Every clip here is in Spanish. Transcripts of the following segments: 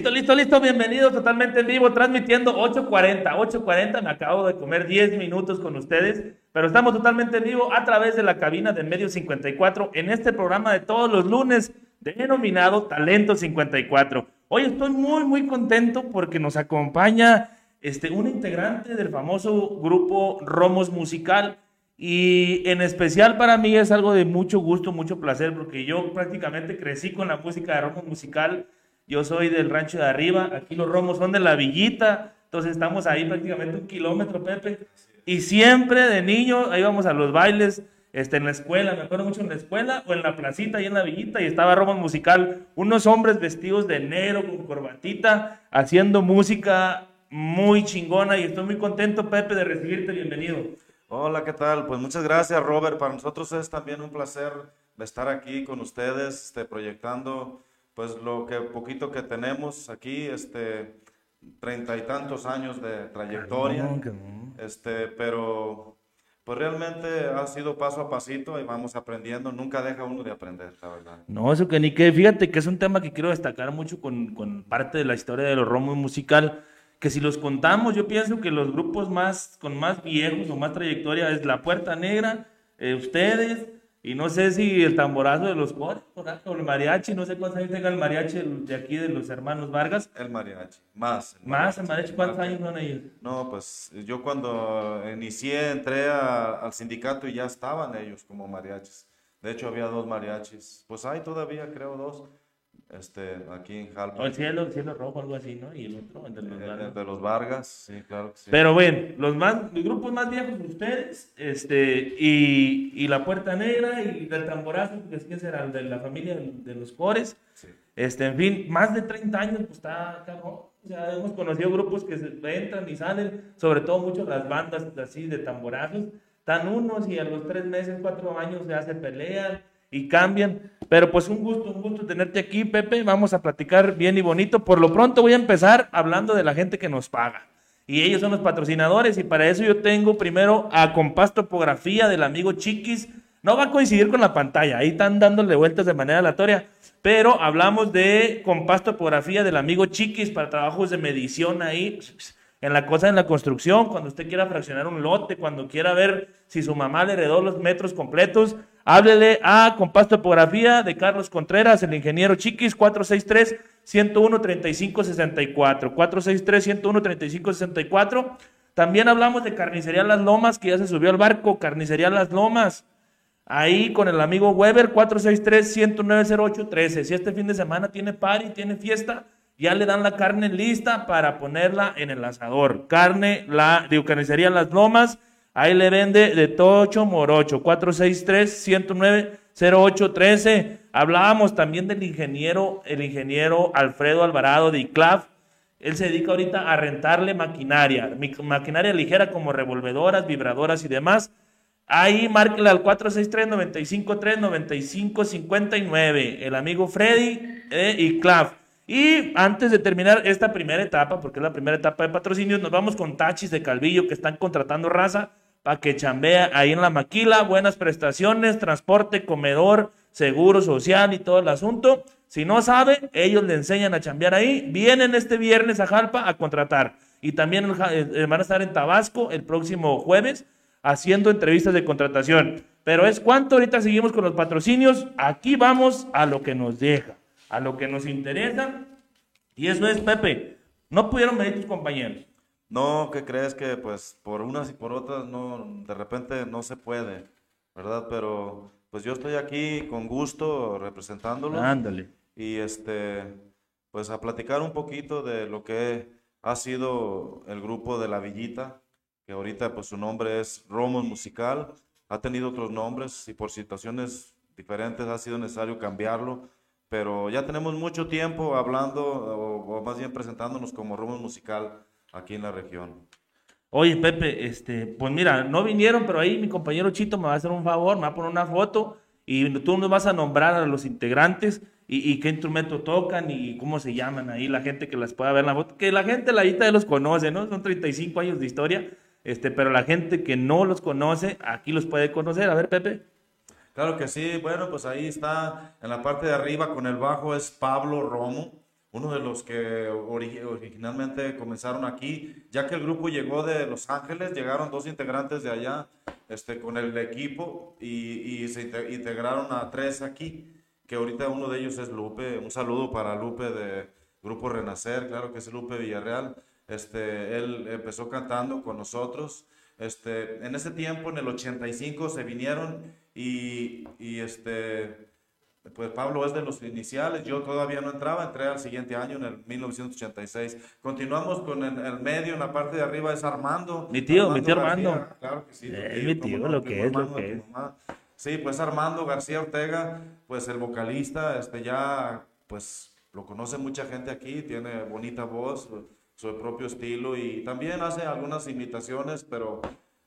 Listo, listo, listo. Bienvenidos totalmente en vivo, transmitiendo 8.40. 8.40, me acabo de comer 10 minutos con ustedes, pero estamos totalmente en vivo a través de la cabina de Medio 54 en este programa de todos los lunes denominado Talento 54. Hoy estoy muy, muy contento porque nos acompaña este, un integrante del famoso grupo Romos Musical. Y en especial para mí es algo de mucho gusto, mucho placer, porque yo prácticamente crecí con la música de Romos Musical yo soy del rancho de arriba, aquí los romos son de la villita, entonces estamos ahí prácticamente un kilómetro, Pepe. Y siempre de niño íbamos a los bailes, este, en la escuela, me acuerdo mucho en la escuela o en la placita ahí en la villita y estaba Romos Musical, unos hombres vestidos de negro con corbatita, haciendo música muy chingona y estoy muy contento, Pepe, de recibirte, bienvenido. Hola, ¿qué tal? Pues muchas gracias, Robert. Para nosotros es también un placer estar aquí con ustedes, este, proyectando pues lo que poquito que tenemos aquí, este, treinta y tantos años de trayectoria, este, pero pues realmente ha sido paso a pasito y vamos aprendiendo, nunca deja uno de aprender, la verdad. No, eso que ni que, fíjate que es un tema que quiero destacar mucho con, con parte de la historia de los romos musical, que si los contamos, yo pienso que los grupos más, con más viejos o más trayectoria es La Puerta Negra, eh, ustedes, y no sé si el tamborazo de los cores, o el mariachi, no sé cuántos años tenga el mariachi de aquí de los hermanos Vargas. El mariachi, más. más, el mariachi, ¿cuántos años son ellos? No, pues yo cuando inicié, entré al sindicato y ya estaban ellos como mariachis. De hecho, había dos mariachis. Pues hay todavía, creo, dos este, aquí en Jalpa. O el cielo, el cielo rojo, algo así, ¿no? Y el otro, de los Vargas. De los Vargas, sí, claro que sí. Pero bueno, los, más, los grupos más viejos, ustedes, este, y, y La Puerta Negra y el Tamborazo, que es que será de la familia de los Cores. Sí. Este, en fin, más de 30 años, pues está cabrón. O sea, hemos conocido grupos que entran y salen, sobre todo mucho las bandas así de tamborazos. Están unos y a los tres meses, cuatro años ya se pelean y cambian. Pero pues un gusto, un gusto tenerte aquí, Pepe. Vamos a platicar bien y bonito. Por lo pronto voy a empezar hablando de la gente que nos paga. Y ellos son los patrocinadores y para eso yo tengo primero a Compás Topografía del amigo Chiquis. No va a coincidir con la pantalla, ahí están dándole vueltas de manera aleatoria. Pero hablamos de Compás Topografía del amigo Chiquis para trabajos de medición ahí en la cosa en la construcción, cuando usted quiera fraccionar un lote, cuando quiera ver si su mamá le heredó los metros completos, háblele a Compás Topografía de Carlos Contreras, el ingeniero Chiquis, 463 101 3564 463 101 3564 También hablamos de Carnicería Las Lomas, que ya se subió al barco, Carnicería Las Lomas. Ahí con el amigo Weber, 463 109 13 Si este fin de semana tiene party, tiene fiesta, ya le dan la carne lista para ponerla en el asador. Carne, la de carnicería Las Lomas, ahí le vende de Tocho Morocho, 463-109-0813. Hablábamos también del ingeniero, el ingeniero Alfredo Alvarado de ICLAF. Él se dedica ahorita a rentarle maquinaria, maquinaria ligera como revolvedoras, vibradoras y demás. Ahí márquele al 463-953-9559. El amigo Freddy de ICLAF. Y antes de terminar esta primera etapa, porque es la primera etapa de patrocinios, nos vamos con Tachis de Calvillo que están contratando raza para que chambea ahí en la maquila, buenas prestaciones, transporte, comedor, seguro social y todo el asunto. Si no sabe, ellos le enseñan a chambear ahí. Vienen este viernes a Jalpa a contratar. Y también eh, van a estar en Tabasco el próximo jueves haciendo entrevistas de contratación. Pero es cuánto ahorita seguimos con los patrocinios. Aquí vamos a lo que nos deja a lo que nos interesa. Y eso es, Pepe, no pudieron venir tus compañeros. No, ¿qué crees que pues por unas y por otras no, de repente no se puede, ¿verdad? Pero pues yo estoy aquí con gusto representándolos. Ándale. Y este, pues a platicar un poquito de lo que ha sido el grupo de La Villita, que ahorita pues su nombre es Romo Musical, ha tenido otros nombres y por situaciones diferentes ha sido necesario cambiarlo pero ya tenemos mucho tiempo hablando o, más bien presentándonos como rumbo musical aquí en la región. Oye, Pepe, este, pues mira, no vinieron, pero ahí mi compañero Chito me va a hacer un favor, me va a poner una foto y tú nos vas a nombrar a los integrantes y, qué instrumento tocan y cómo se llaman ahí, la gente que las pueda ver en la foto, que la gente la ya los conoce, ¿no? Son 35 años de historia, este, pero la gente que no los conoce, aquí los puede conocer. A ver, Pepe. Claro que sí, bueno, pues ahí está en la parte de arriba con el bajo es Pablo Romo, uno de los que originalmente comenzaron aquí, ya que el grupo llegó de Los Ángeles, llegaron dos integrantes de allá este, con el equipo y, se integraron a tres aquí, que ahorita uno de ellos es Lupe, un saludo para Lupe de Grupo Renacer, claro que es Lupe Villarreal, este, él empezó cantando con nosotros, este, en ese tiempo, en el 85, se vinieron y, y este pues Pablo es de los iniciales, yo todavía no entraba, entré al siguiente año, en el 1986. Continuamos con el, medio, en la parte de arriba es Armando. Mi tío, mi tío Armando. Claro que sí. Es mi tío, lo que es, lo que es. Sí, pues Armando García Ortega, pues el vocalista, este ya, pues lo conoce mucha gente aquí, tiene bonita voz, su propio estilo y también hace algunas imitaciones, pero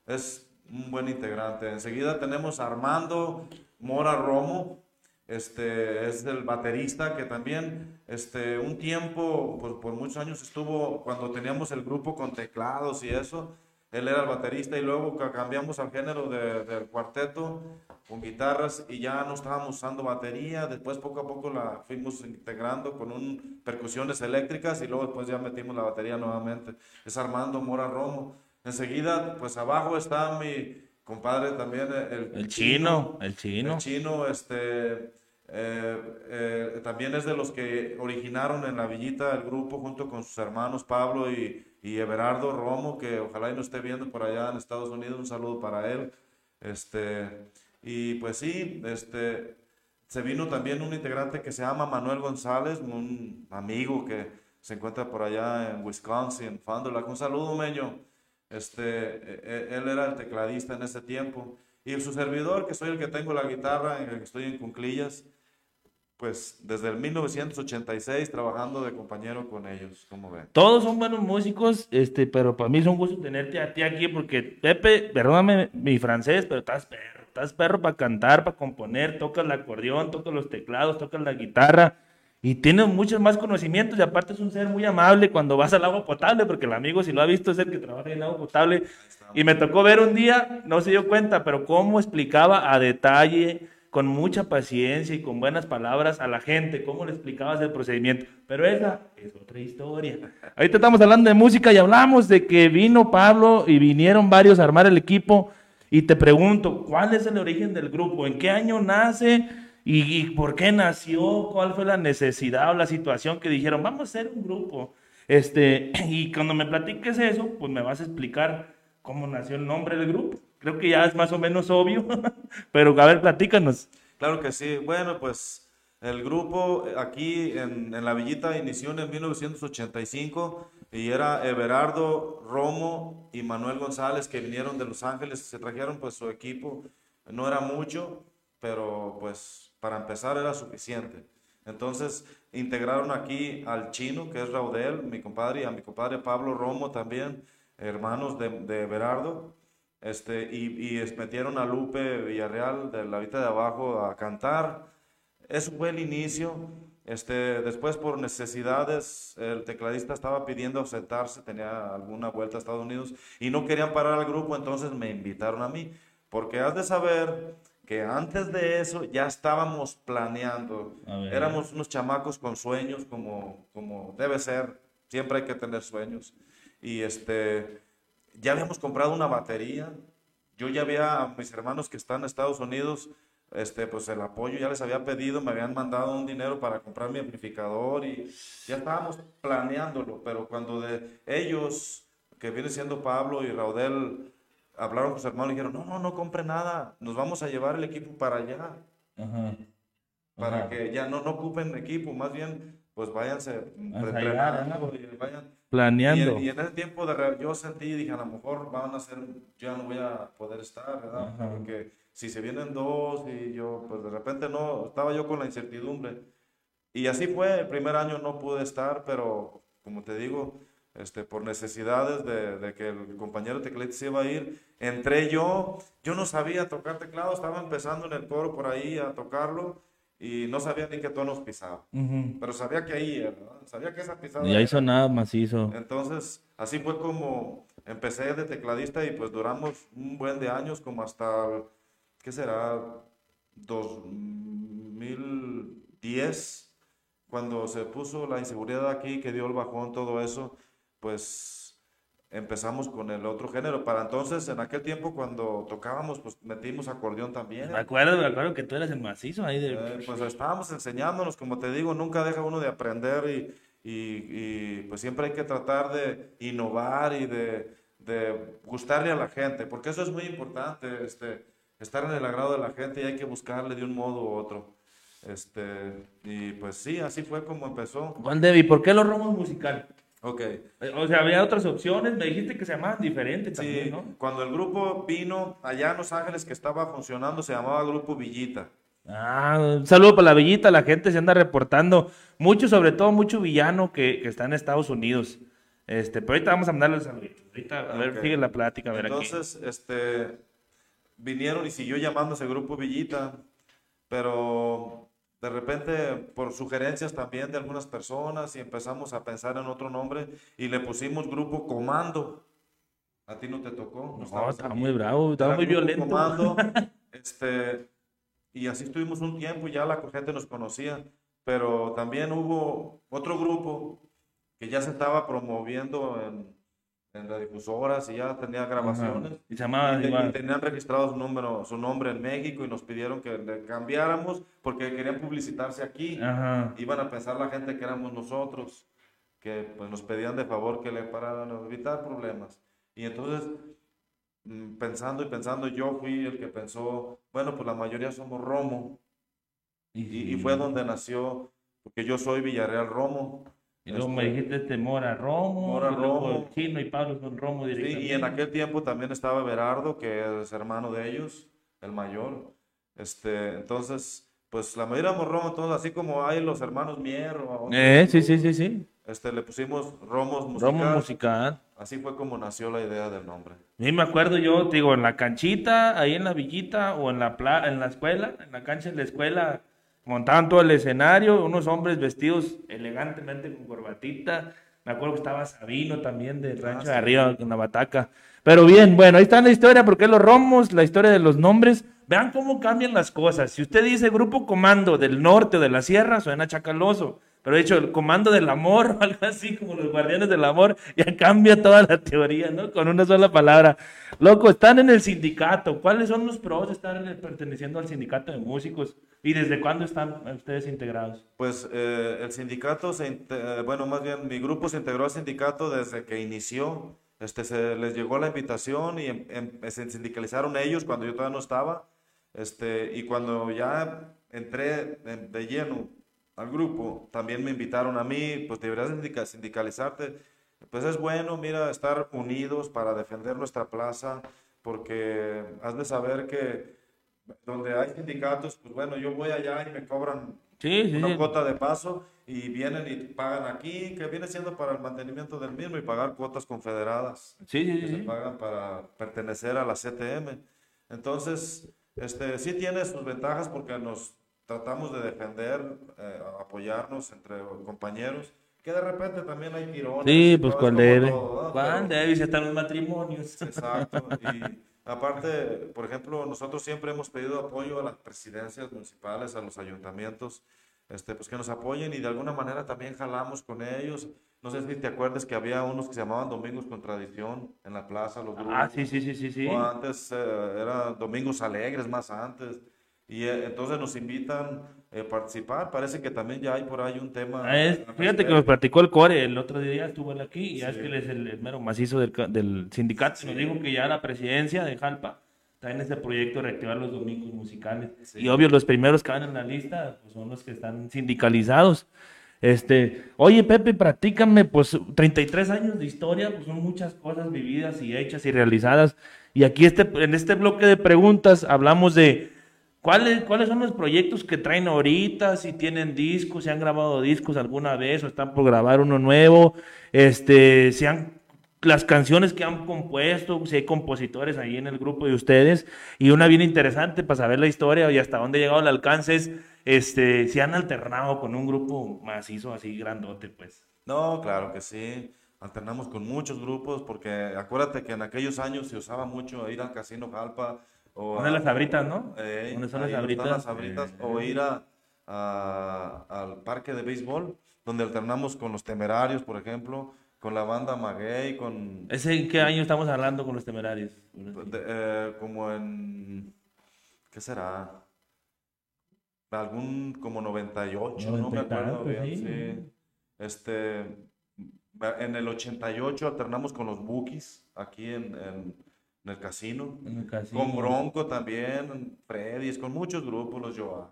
es un buen integrante. Enseguida tenemos a Armando Mora Romo, este, es el baterista que también este, un tiempo, por, por, muchos años estuvo, cuando teníamos el grupo con teclados y eso, él era el baterista y luego cambiamos al género de, del cuarteto con guitarras y ya no estábamos usando batería, después poco a poco la fuimos integrando con un, percusiones eléctricas y luego después ya metimos la batería nuevamente. Es Armando Mora Romo. Enseguida, pues abajo está mi, compadre también, el, el, chino, el chino. El chino, este, eh, eh, también es de los que originaron en la villita el grupo junto con sus hermanos Pablo y, y Everardo Romo, que ojalá y nos esté viendo por allá en Estados Unidos, un saludo para él. Este, y pues sí, este, se vino también un integrante que se llama Manuel González, un amigo que se encuentra por allá en Wisconsin, Fond Un saludo, Meño. Este, e, e, él era el tecladista en ese tiempo. Y su servidor, que soy el que tengo la guitarra, en el que estoy en Cunclillas, pues desde el 1986 trabajando de compañero con ellos, como ven. Todos son buenos músicos, este, pero para mí es un gusto tenerte a ti aquí porque Pepe, perdóname mi francés, pero estás perro, estás perro para cantar, para componer, tocas el acordeón, tocas los teclados, tocas la guitarra y tiene muchos más conocimientos y aparte es un ser muy amable cuando vas al agua potable, porque el amigo si lo ha visto es el que trabaja en agua potable y me tocó ver un día, no se dio cuenta, pero cómo explicaba a detalle, con mucha paciencia y con buenas palabras a la gente, cómo le explicabas el procedimiento. Pero esa es otra historia. Ahorita estamos hablando de música y hablamos de que vino Pablo y vinieron varios a armar el equipo y te pregunto, ¿cuál es el origen del grupo? ¿En qué año nace? ¿Y, por qué nació? ¿Cuál fue la necesidad o la situación que dijeron, vamos a hacer un grupo? Este, y cuando me platiques eso, pues me vas a explicar cómo nació el nombre del grupo. Creo que ya es más o menos obvio, pero a ver, platícanos. Claro que sí. Bueno, pues el grupo aquí en, en la Villita inició en 1985 y era Everardo Romo y Manuel González que vinieron de Los Ángeles, se trajeron pues su equipo, no era mucho, pero pues para empezar era suficiente. Entonces integraron aquí al chino, que es Raudel, mi compadre, y a mi compadre Pablo Romo también, hermanos de, de Berardo. Este, y, y, metieron a Lupe Villarreal de la Vita de Abajo a cantar. Eso fue el inicio. Este, después, por necesidades, el tecladista estaba pidiendo ausentarse, tenía alguna vuelta a Estados Unidos y no querían parar al grupo, entonces me invitaron a mí. Porque has de saber que antes de eso ya estábamos planeando. Éramos unos chamacos con sueños, como, como debe ser. Siempre hay que tener sueños. Y este, ya habíamos comprado una batería. Yo ya había a mis hermanos que están en Estados Unidos, este, pues el apoyo ya les había pedido, me habían mandado un dinero para comprar mi amplificador y ya estábamos planeándolo. Pero cuando de ellos, que viene siendo Pablo y Raudel, hablaron con su hermano y dijeron, no, no, no compre nada, nos vamos a llevar el equipo para allá. Para que ya no, no ocupen equipo, más bien, pues váyanse preparando y vayan planeando. Y, en ese tiempo de yo sentí, dije, a lo mejor van a ser, yo ya no voy a poder estar, ¿verdad? Porque si se vienen dos y yo, pues de repente no, estaba yo con la incertidumbre. Y así fue, el primer año no pude estar, pero como te digo, este, por necesidades de, que el compañero teclista se iba a ir. Entré yo, yo no sabía tocar teclado, estaba empezando en el coro por ahí a tocarlo y no sabía ni qué tonos pisaba. Pero sabía que ahí, sabía que esa pisada. Y ahí sonaba macizo. Entonces, así fue como empecé de tecladista y pues duramos un buen de años, como hasta, ¿qué será? 2010 cuando se puso la inseguridad aquí, que dio el bajón, todo eso, pues empezamos con el otro género. Para entonces, en aquel tiempo, cuando tocábamos, pues metimos acordeón también. Me acuerdo, me acuerdo que tú eras el macizo ahí de... Eh, pues estábamos enseñándonos, como te digo, nunca deja uno de aprender y, y, y, pues siempre hay que tratar de innovar y de, de, gustarle a la gente, porque eso es muy importante, este, estar en el agrado de la gente y hay que buscarle de un modo u otro. Este, y pues sí, así fue como empezó. Juan Devi, ¿por qué los romos musical? Ok. Eh, O sea, había otras opciones, me dijiste que se llamaban diferentes también, Sí, ¿no? cuando el grupo vino allá en Los Ángeles que estaba funcionando, se llamaba Grupo Villita. Ah, un saludo para la villita, la gente se anda reportando, mucho, sobre todo mucho villano que, que está en Estados Unidos. Este, pero ahorita vamos a mandarle saluditos. Ahorita, a ver, Ok. sigue la plática, a ver aquí. Entonces, este, vinieron y siguió llamándose Grupo Villita, pero de repente por sugerencias también de algunas personas y empezamos a pensar en otro nombre y le pusimos Grupo Comando. A ti no te tocó. No, estabas estaba aquí. muy bravo, estaba Era muy violento. Comando, este, y así estuvimos un tiempo y ya la gente nos conocía, pero también hubo otro grupo que ya se estaba promoviendo en, en radiodifusoras y ya tenía grabaciones. Ajá. Y se llamaba Y, igual. y tenían registrado su, número, su nombre en México y nos pidieron que le cambiáramos porque querían publicitarse aquí. Ajá. Iban a pensar la gente que éramos nosotros, que pues nos pedían de favor que le pararan, evitar problemas. Y entonces, mm, pensando y pensando, yo fui el que pensó, bueno, pues la mayoría somos Romo. Y, y fue donde nació, porque yo soy Villarreal Romo. Y luego me Este, dijiste este Mora Romo, Mora y luego Romo. el Chino y Pablo son Romo Sí, directamente. y en aquel tiempo también estaba Berardo, que es hermano de ellos, el mayor. Este, entonces, pues la mayoría éramos Romo, entonces así como hay los hermanos Mier, o- Eh, sí, sí, sí, sí. este, le pusimos Romos Musical. Romo musical. Así fue como nació la idea del nombre. Sí, me acuerdo yo, digo, en la canchita, ahí en la villita, o en la, pla- en la escuela, en la cancha de la escuela, montaban todo el escenario, unos hombres vestidos elegantemente con corbatita. Me acuerdo que estaba Sabino también del rancho sí. de arriba con la bataca. Pero bien, bueno, ahí está la historia, porque los romos, la historia de los nombres. Vean cómo cambian las cosas. Si usted dice grupo comando del norte o de la sierra, suena chacaloso. Pero de hecho, el comando del amor o algo así como los guardianes del amor, ya cambia toda la teoría, ¿no? Con una sola palabra. Loco, están en el sindicato. ¿Cuáles son los pros de estar perteneciendo al sindicato de músicos? ¿Y desde cuándo están ustedes integrados? Pues eh, el sindicato, se, eh, bueno, más bien mi grupo se integró al sindicato desde que inició. Este, se les llegó la invitación y em- em- se sindicalizaron ellos cuando yo todavía no estaba. Este, y cuando ya entré en- de lleno al grupo, también me invitaron a mí, pues deberías sindica- sindicalizarte. Pues es bueno, mira, estar unidos para defender nuestra plaza, porque has de saber que donde hay sindicatos, pues bueno, yo voy allá y me cobran Sí, sí, una sí. cuota de paso y vienen y pagan aquí, que viene siendo para el mantenimiento del mismo y pagar cuotas confederadas Sí, sí, que se pagan para pertenecer a la CTM. Entonces, este, sí tiene sus ventajas porque nos tratamos de defender, eh, apoyarnos entre compañeros, que de repente también hay tirones. Sí, pues cuál debe. todo, ¿no? ¿Cuál Pero- debe? Si están los matrimonios. Exacto. Y aparte, por ejemplo, nosotros siempre hemos pedido apoyo a las presidencias municipales, a los ayuntamientos, este, pues que nos apoyen y de alguna manera también jalamos con ellos. No sé si te acuerdas que había unos que se llamaban Domingos con Tradición en la plaza, los grupos. Ah, sí, sí, sí, sí, sí. O antes eh, era Domingos Alegres, más antes. Y eh, entonces nos invitan eh, a participar. Parece que también ya hay por ahí un tema. Ah, es- fíjate que nos platicó el core el otro día, estuvo él aquí, y ya es Sí. que él es el, el mero macizo del, del sindicato. Nos dijo que ya la presidencia de Jalpa está en ese proyecto de reactivar los domingos musicales. Sí. Y obvio, los primeros que van en la lista pues, son los que están sindicalizados. Este, oye Pepe, practícame, pues 33 años de historia, pues son muchas cosas vividas y hechas y realizadas. Y aquí este, en este bloque de preguntas hablamos de ¿Cuáles, ¿Cuáles son los proyectos que traen ahorita? Si tienen discos, si han grabado discos alguna vez o están por grabar uno nuevo, este, si han, las canciones que han compuesto, si hay compositores ahí en el grupo de ustedes. Y una bien interesante para saber la historia y hasta dónde ha llegado el alcance es, este, si han alternado con un grupo macizo así grandote, pues. No, claro que sí. Alternamos con muchos grupos porque acuérdate que en aquellos años se usaba mucho ir al Casino Jalpa o Una de las sabritas, ¿no? eh, ¿Dónde son las sabritas? las sabritas, Eh, o ir a, a- al parque de béisbol, donde alternamos con los temerarios, por ejemplo, con la banda Maguey, con ¿Ese en qué año estamos hablando con los temerarios? de- eh, como en, ¿qué será? Algún como 98, no me 90 acuerdo bien, sí. sí. Este, en el 88 alternamos con los Bookies aquí en, en- en el casino. En el casino. Con Bronco también, Freddy's, con muchos grupos, los Joa.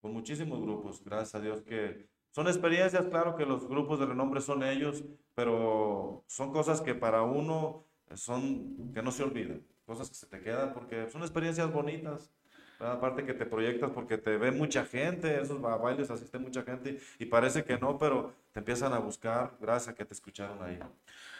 Con muchísimos grupos, gracias a Dios que son experiencias, claro que los grupos de renombre son ellos, pero son cosas que para uno son, que no se olvidan, cosas que se te quedan porque son experiencias bonitas. Aparte que te proyectas porque te ve mucha gente, esos ba- bailes asiste mucha gente y parece que no, pero te empiezan a buscar gracias a que te escucharon ahí.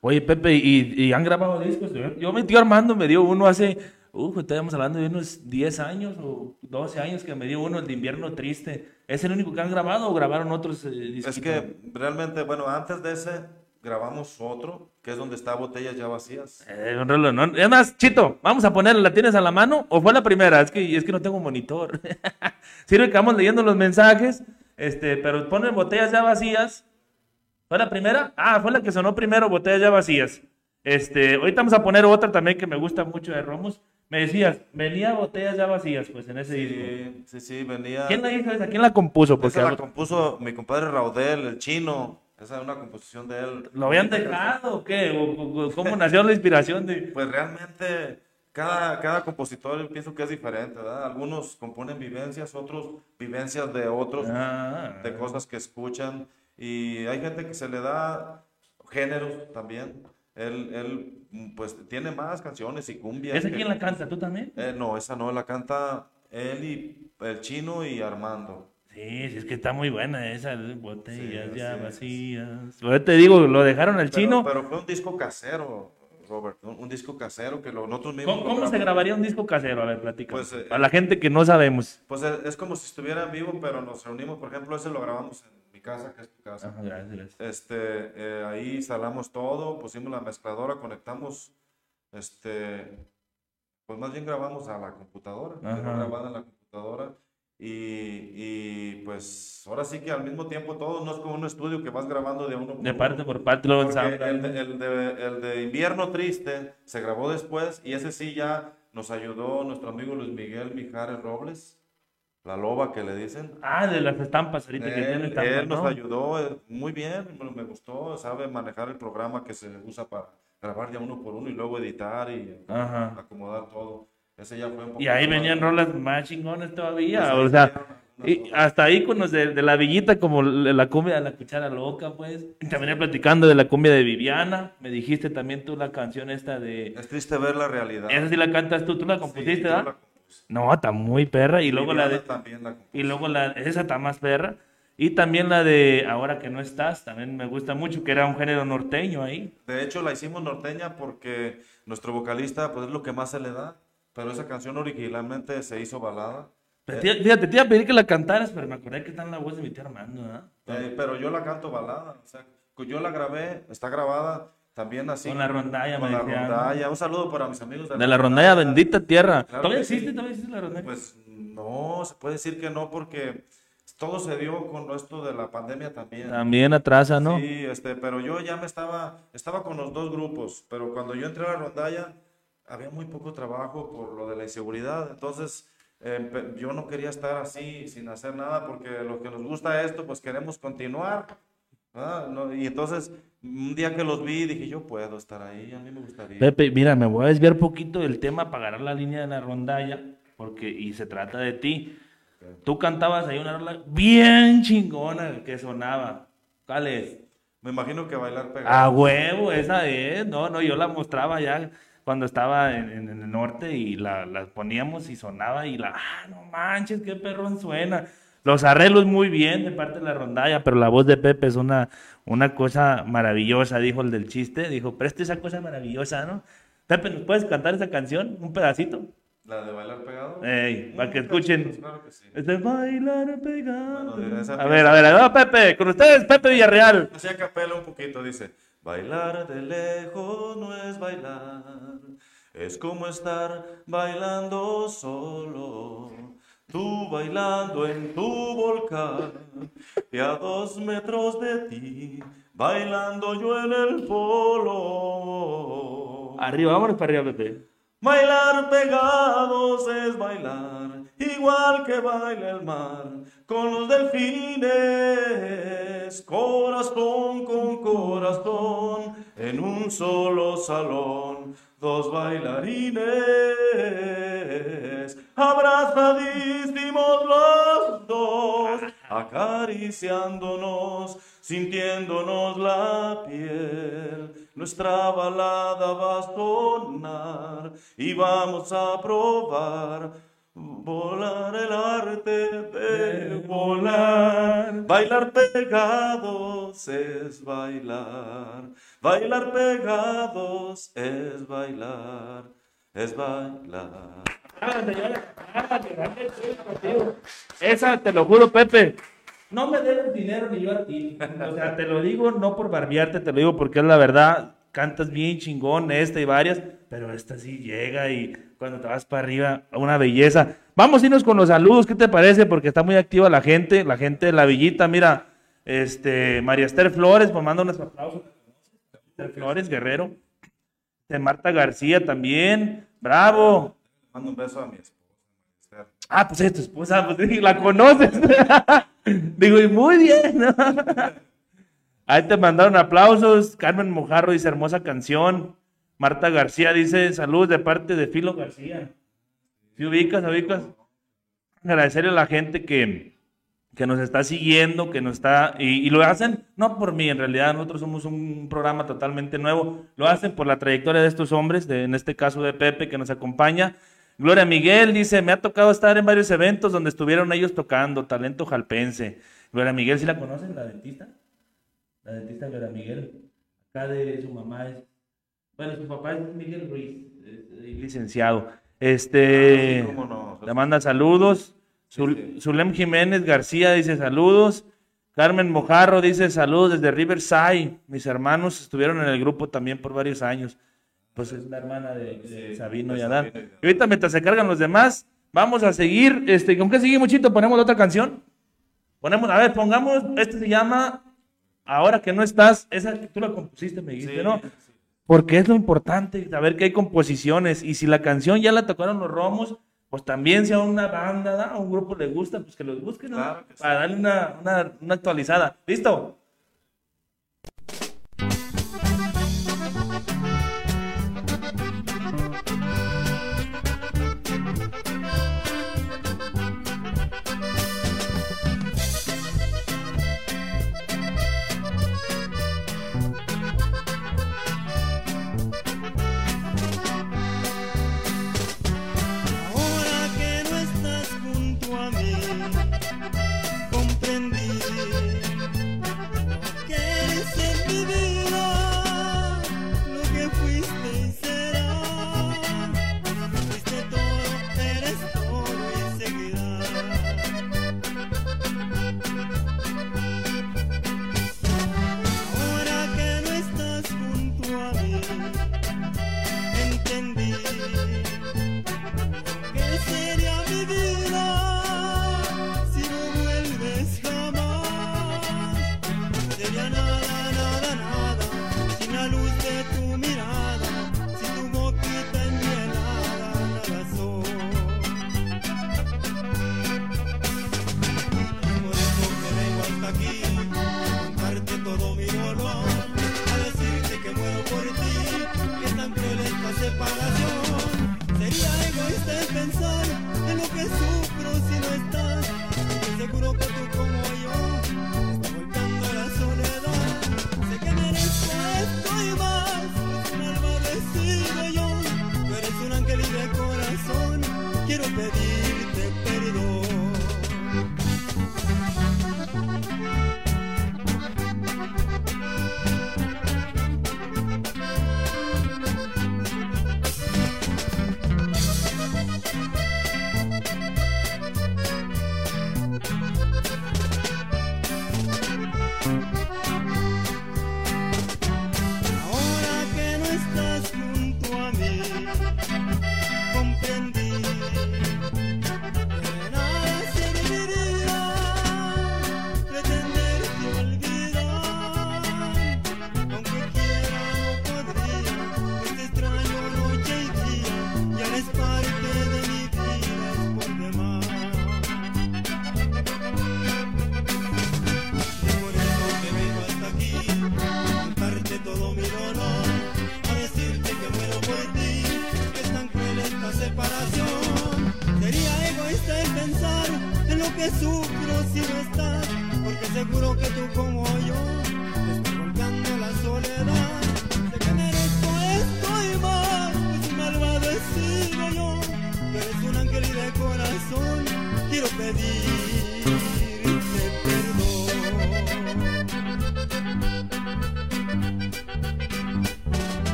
Oye, Pepe, ¿y, y han grabado discos? Yo, yo mi tío Armando me dio uno hace, uf, estábamos hablando de unos 10 años o 12 años que me dio uno, el de Invierno Triste. ¿Es el único que han grabado o grabaron otros eh, discos? Es que realmente, bueno, antes de ese grabamos otro, que es donde está Botellas Ya Vacías. Eh, un reloj, ¿no? Es más, Chito, vamos a ponerla, ¿la tienes a la mano? ¿O fue la primera? Es que, es que no tengo monitor. Sirve que vamos leyendo los mensajes, este, pero ponen botellas ya vacías. ¿Fue la primera? Ah, fue la que sonó primero, botellas ya vacías. Este, ahorita vamos a poner otra también que me gusta mucho de Romos. Me decías, venía botellas ya vacías, pues en ese disco. Sí, sí, sí, venía. ¿Quién la hizo esa? ¿Quién la compuso? Porque Esa la compuso mi compadre Raudel, el chino. Esa es una composición de él. ¿Lo habían dejado o qué? ¿O- o- o ¿Cómo nació la inspiración de...? Pues realmente cada, cada compositor yo pienso que es diferente, ¿verdad? Algunos componen vivencias, otros vivencias de otros, Ah, de cosas que escuchan. Y hay gente que se le da géneros también. Él, él pues tiene más canciones y cumbias. ¿Esa quién la canta? ¿Tú también? Eh, no, esa no, la canta él y el chino y Armando. Sí, sí, es que está muy buena esa, botellas Sí, ya es. vacías. Pero te digo, lo dejaron al Pero, chino. pero fue un disco casero, Robert, un, un disco casero que lo, nosotros mismos ¿Cómo, cómo se grabaría un disco casero? A ver, platica. Pues, eh, A la gente que no sabemos. Pues es, es como si estuviera en vivo, pero nos reunimos, por ejemplo, ese lo grabamos en mi casa, que es tu casa. Ajá, gracias. Este, eh, ahí instalamos todo, pusimos la mezcladora, conectamos, este, pues más bien grabamos a la computadora, Ajá. grabada en la computadora. Y, y, pues ahora sí que al mismo tiempo todo no es como un estudio que vas grabando de uno por De uno. parte por parte lo el, de, el de- el de Invierno Triste se grabó después y ese sí ya nos ayudó nuestro amigo Luis Miguel Mijares Robles, la loba que le dicen. Ah, de las estampas ahorita que tiene Él, estampas, él nos ¿no? ayudó eh, muy bien, me, gustó, sabe manejar el programa que se usa para grabar de uno por uno y luego editar y Ajá. acomodar todo. Ese ya fue un Y ahí más- venían rolas más chingones todavía. O sea, y hasta ahí con los de, de la villita, como la cumbia de la cuchara loca, pues. También platicando de la cumbia de Viviana. Me dijiste también tú la canción esta de. Es triste ver la realidad. Esa sí la cantas tú, tú la Sí, compusiste, yo ¿verdad? La. No, está muy perra. Y luego la Viviana de. también la. Y luego la. Esa está más perra. Y también la de Ahora que no estás, también me gusta mucho, que era un género norteño ahí. De hecho, la hicimos norteña porque nuestro vocalista, pues es lo que más se le da. Pero esa canción originalmente se hizo balada. Tía- Fíjate, te iba a pedir que la cantaras, pero me acordé que está en la voz de mi tío Armando, ¿verdad? Eh, pero yo la canto balada. O sea, yo la grabé, está grabada también así. Con la rondalla, Con la rondalla. Un saludo para mis amigos De la rondalla bendita tierra. Claro ¿Todavía que sí. existe? ¿Todavía existe la rondalla? Pues no, se puede decir que no porque todo se dio con esto de la pandemia también. También atrasa, ¿no? Sí, este, pero yo ya me estaba, estaba con los dos grupos, pero cuando yo entré a la rondalla había muy poco trabajo por lo de la inseguridad, entonces eh, yo no quería estar así sin hacer nada porque lo que nos gusta esto, pues queremos continuar. ¿Verdad? No, y entonces un día que los vi dije yo puedo estar ahí, a mí me gustaría. Pepe, mira, me voy a desviar poquito del tema para agarrar la línea de la rondalla, porque, y se trata de ti. Tú cantabas ahí una rola bien chingona que sonaba. ¿Cuál es? Me imagino que bailar pegado. A huevo, esa es. No, no, yo la mostraba ya cuando estaba en, en- en el norte y la, la poníamos y sonaba y la, ah, no manches, qué perrón suena. Los arreglos muy bien de parte de la rondalla, pero la voz de Pepe es una, una cosa maravillosa, dijo el del chiste. Dijo, preste esa cosa maravillosa, ¿no? Pepe, ¿nos puedes cantar esa canción? Un pedacito. La de bailar pegado. Ey, para que escuchen. Claro que sí. Es de bailar pegado. Bueno, de esa A ver, a ver, a ver, Pepe, con ustedes, Pepe Villarreal. Así a capela un poquito, dice, bailar de lejos no es bailar, es como estar bailando solo. Tú bailando en tu volcán, y a dos metros de ti, bailando yo en el polo. Arriba, vámonos para arriba, Pepe. Bailar pegados es bailar, igual que baila el mar, con los delfines, corazón con corazón, en un solo salón, dos bailarines, abrazadísimos los dos, acariciándonos, sintiéndonos la piel. Nuestra balada va a sonar y vamos a probar volar el arte de volar. Bailar pegados es bailar. Bailar pegados es bailar. Es bailar. Esa, te lo juro, Pepe. No me debes dinero ni yo a ti. O sea, te lo digo no por barbearte, te lo digo porque es la verdad. Cantas bien chingón, esta y varias, pero esta sí llega y cuando te vas para arriba, una belleza. Vamos a irnos con los saludos, ¿qué te parece? Porque está muy activa la gente, la gente de la villita. Mira, este, María Esther Flores, pues manda unos aplausos. Esther Flores, Guerrero. De Marta García también. Bravo. Mando un beso a mi esposa. Ah, pues es tu esposa, pues la conoces. Digo, y muy bien. Ahí te mandaron aplausos. Carmen Mojarro dice hermosa canción. Marta García dice saludos de parte de Filo García. ¿Sí ubicas, ubicas? Agradecerle a la gente que, que nos está siguiendo, que nos está, y, y, lo hacen no por mí, en realidad nosotros somos un programa totalmente nuevo, lo hacen por la trayectoria de estos hombres, de, en este caso de Pepe que nos acompaña. Gloria Miguel dice, me ha tocado estar en varios eventos donde estuvieron ellos tocando, talento jalpense. Gloria Miguel, ¿sí la conocen, la dentista? La dentista Gloria Miguel. Acá de su mamá es, bueno, su papá es Miguel Ruiz, licenciado. Este, Ah, sí, cómo no. le manda saludos. Zul- sí. Zulem Jiménez García dice saludos. Carmen Mojarro dice saludos desde Riverside. Mis hermanos estuvieron en el grupo también por varios años. Pues es la hermana de, de Sí, Sabino y Adán. Sabino y ahorita mientras se cargan los demás, vamos a seguir. Este, ¿Con qué seguimos, Chito? ¿Ponemos la otra canción? Ponemos, a ver, pongamos, este se llama Ahora que no estás. Esa tú la compusiste, me dijiste, Sí, ¿no? Porque es lo importante, saber que hay composiciones. Y si la canción ya la tocaron los romos, pues también si a una banda, ¿da? a un grupo le gusta, pues que los busquen, ¿no? Claro que sí. Para darle una, una, una actualizada. ¿Listo?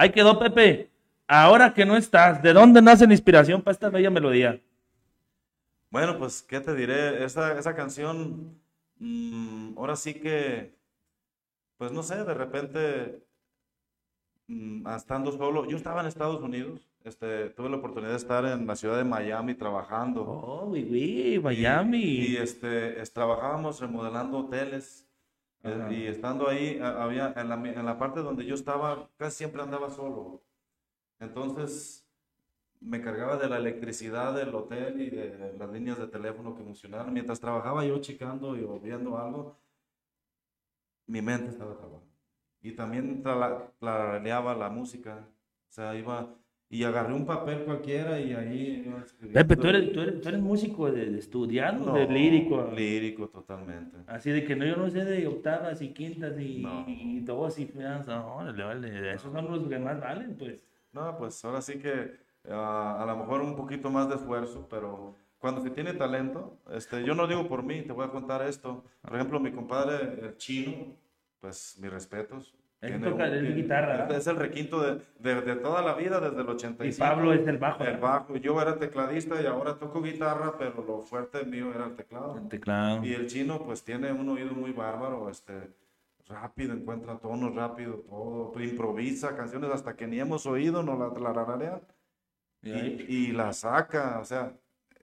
Ahí quedó, Pepe. Ahora que no estás, ¿de dónde nace la inspiración para esta bella melodía? Bueno, pues, ¿qué te diré? Esa, esa canción, mm, ahora sí que, pues no sé, de repente, mm, estando solo, yo estaba en Estados Unidos, este, tuve la oportunidad de estar en la ciudad de Miami trabajando. Oh, uy, Y, Miami. y, este, es- trabajábamos remodelando hoteles. Eh, Ajá. y estando ahí, había, en la, en la parte donde yo estaba, casi siempre andaba solo. Entonces, me cargaba de la electricidad del hotel y de las líneas de teléfono que funcionaban. Mientras trabajaba yo checando y viendo algo, mi mente estaba trabajando. Y también trala- tarareaba la música. O sea, iba y agarré un papel cualquiera y ahí. Pepe, ¿tú eres, tú eres, tú eres músico de, de estudiado, de No, lírico. Lírico, totalmente. Así de que no, yo no sé de octavas y quintas y, No. y dos y finas, no, órale, vale, esos son los que más valen, pues. No, pues ahora sí que ah, a lo mejor un poquito más de esfuerzo, pero cuando se tiene talento, este, yo no digo por mí, te voy a contar esto. Por ejemplo, mi compadre, el chino, pues mis respetos. Él Tiene toca- tiene- guitarra. Es el requinto de, de, de toda la vida, desde el Y 85. Pablo es el bajo. El bajo. Yo era tecladista y ahora toco guitarra, pero lo fuerte mío era el teclado. El teclado. Y el chino pues tiene un oído muy bárbaro, este, rápido, encuentra tonos rápido, todo, improvisa canciones hasta que ni hemos oído, no la tararea Y y, y la saca, o sea,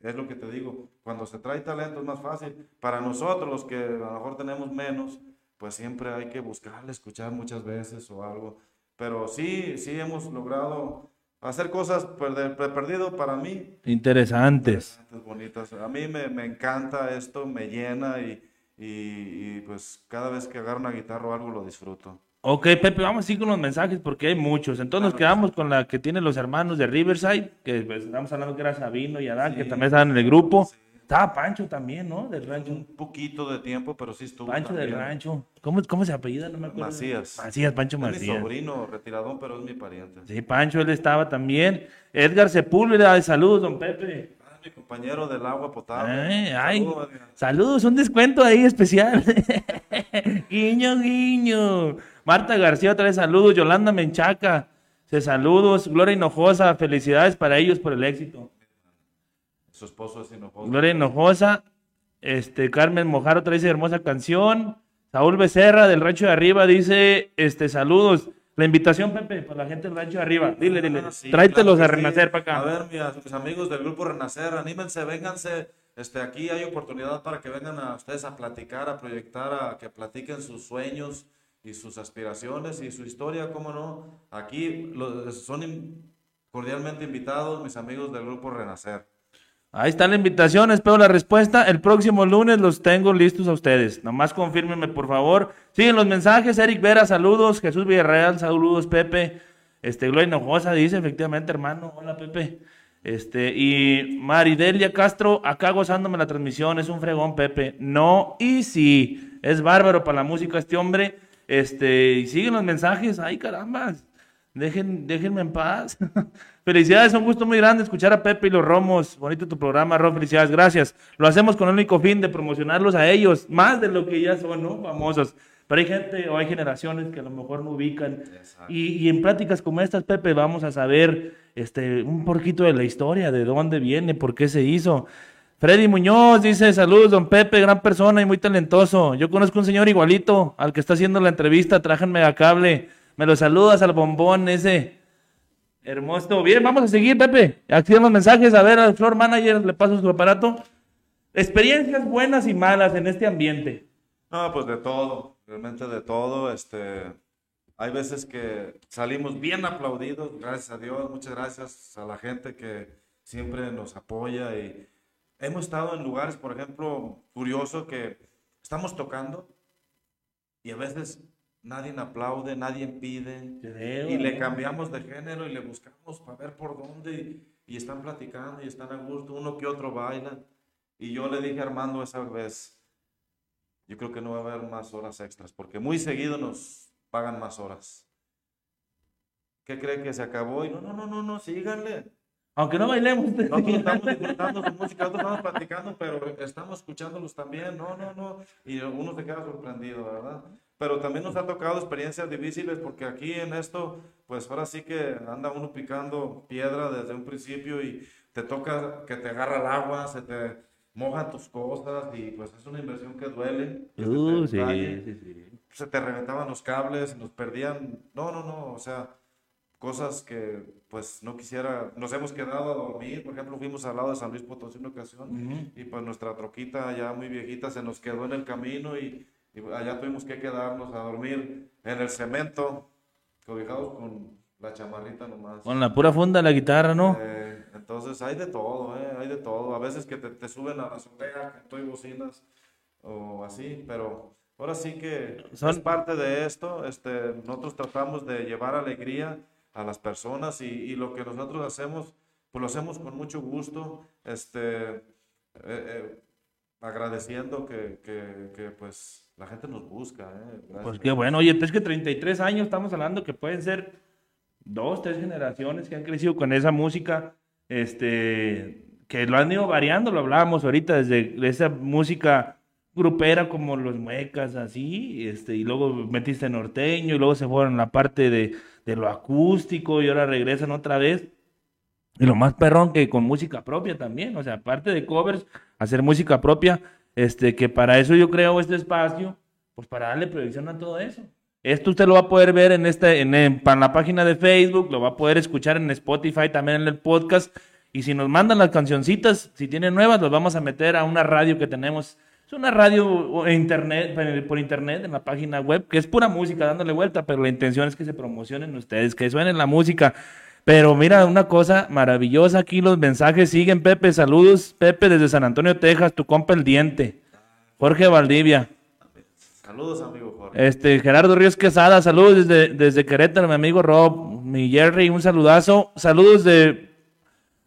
es lo que te digo, cuando se trae talento es más fácil. Para nosotros, los que a lo mejor tenemos menos, pues siempre hay que buscarle, escuchar muchas veces o algo. Pero sí, sí hemos logrado hacer cosas perdido para mí, Interesantes. Interesantes, bonitas. A mí me, me encanta esto, me llena y, y- y, pues cada vez que agarro una guitarra o algo lo disfruto. Ok, Pepe, vamos así con los mensajes porque hay muchos. Entonces nos quedamos con la que tienen los hermanos de Riverside, que pues, estamos hablando que era Sabino y Adán, que Sí. también estaban en el grupo. Estaba Pancho también, ¿no? Del rancho. Un poquito de tiempo, pero sí estuvo Pancho del rancho. ¿Cómo, cómo se apellida? No me acuerdo. Macías. Macías, Pancho Es mi Macías. sobrino retiradón, pero es mi pariente. Sí, Pancho, él estaba también. Edgar Sepúlveda, saludos, don Pepe. Ah, mi compañero del agua potable. Ay, ay, saludos, un descuento ahí especial. guiño, guiño. Marta García, otra vez saludos. Yolanda Menchaca, se saludos. Gloria Hinojosa, felicidades para ellos por el éxito. Su esposo es enojoso. Gloria Hinojosa, este, Carmen Mojar, otra vez hermosa canción. Saúl Becerra del Rancho de Arriba dice, este, saludos. La invitación, Pepe, para la gente del Rancho de Arriba. Dile, dile. Ah, sí, Tráetelos claro a que sí. renacer para acá. A ver, mis, mis amigos del grupo Renacer, anímense, vénganse. Este, aquí hay oportunidad para que vengan a ustedes a platicar, a proyectar, a que platiquen sus sueños y sus aspiraciones y su historia, cómo no. Aquí lo- son cordialmente invitados mis amigos del grupo Renacer. Ahí está la invitación, espero la respuesta. El próximo lunes los tengo listos a ustedes. Nomás confírmenme, por favor. Siguen los mensajes. Eric Vera, saludos. Jesús Villarreal, saludos. Pepe. Este, Gloria Hinojosa dice, efectivamente, hermano. Hola, Pepe. Este, y Maridelia Castro, acá gozándome la transmisión. Es un fregón, Pepe. No, y sí. Es bárbaro para la música este hombre. Este, y siguen los mensajes. Ay, caramba. Dejen, déjenme en paz. felicidades, un gusto muy grande escuchar a Pepe y los Romos. Bonito tu programa, Ron. Felicidades, gracias. Lo hacemos con el único fin de promocionarlos a ellos, más de lo que ya son, ¿no? Famosos. Pero hay gente o hay generaciones que a lo mejor no ubican. Y, y en pláticas como estas, Pepe, vamos a saber este, un poquito de la historia, de dónde viene, por qué se hizo. Freddy Muñoz dice, saludos, don Pepe, gran persona y muy talentoso. Yo conozco un señor igualito al que está haciendo la entrevista, traje en Megacable. Me lo saludas al bombón ese. Hermoso. Bien, vamos a seguir, Pepe. Activan los mensajes. A ver, al Floor Manager le paso su aparato. Experiencias buenas y malas en este ambiente. No, pues de todo, realmente de todo. Este, hay veces que salimos bien aplaudidos, gracias a Dios, muchas gracias a la gente que siempre nos apoya y hemos estado en lugares, por ejemplo, curioso que estamos tocando y a veces nadie aplaude, nadie pide. Y le cambiamos de género y le buscamos para ver por dónde. Y, y están platicando y están a gusto, uno que otro baila. Y yo le dije a Armando esa vez, yo creo que no va a haber más horas extras, porque muy seguido nos pagan más horas. ¿Qué cree que se acabó? Y no, no, no, no, no, síganle. Aunque no bailemos. Nosotros estamos disfrutando su música, nosotros estamos platicando, pero estamos escuchándolos también. No, no, no. Y uno se queda sorprendido, ¿verdad? Pero también nos ha tocado experiencias difíciles porque aquí en esto, pues ahora sí que anda uno picando piedra desde un principio y te toca que te agarra el agua, se te mojan tus cosas y pues es una inversión que duele. que se te Uh, sí, sí, sí. se te reventaban los cables, nos perdían. No, no, no, o sea, cosas que pues no quisiera. Nos hemos quedado a dormir, por ejemplo, fuimos al lado de San Luis Potosí una ocasión Ujú. y pues nuestra troquita ya muy viejita se nos quedó en el camino y, y allá tuvimos que quedarnos a dormir en el cemento, cobijados con la chamarrita nomás. Con la pura funda de la guitarra, ¿no? Eh, entonces hay de todo, eh, hay de todo. A veces que te, te suben a la azotea, que estoy bocinas o así, pero ahora sí que Son- es parte de esto. Este, nosotros tratamos de llevar alegría a las personas y, y lo que nosotros hacemos, pues lo hacemos con mucho gusto, este, eh, eh, agradeciendo que, que, pues la gente nos busca. eh. Pues qué bueno. Oye, es que 33 años estamos hablando que pueden ser dos, tres generaciones que han crecido con esa música, este, que lo han ido variando, lo hablábamos ahorita, desde esa música grupera como los muecas, así, este, y luego metiste norteño, y luego se fueron a la parte de, de lo acústico, y ahora regresan otra vez. Y lo más perrón que con música propia también, o sea, aparte de covers, hacer música propia, este, que para eso yo creo este espacio, pues para darle proyección a todo eso. Esto usted lo va a poder ver en, este, en, en- en la página de Facebook, lo va a poder escuchar en Spotify, también en el podcast. Y si nos mandan las cancioncitas, si tienen nuevas, los vamos a meter a una radio que tenemos. Es una radio internet, por- internet, en la página web, que es pura música dándole vuelta, pero la intención es que se promocionen ustedes, que suene la música. Pero mira, una cosa maravillosa aquí, los mensajes siguen, Pepe. Saludos, Pepe, desde San Antonio, Texas, tu compa el diente. Jorge Valdivia. Saludos, amigo Jorge. Este, Gerardo Ríos Quesada, saludos desde, desde Querétaro, mi amigo Rob, mi Jerry, un saludazo. Saludos de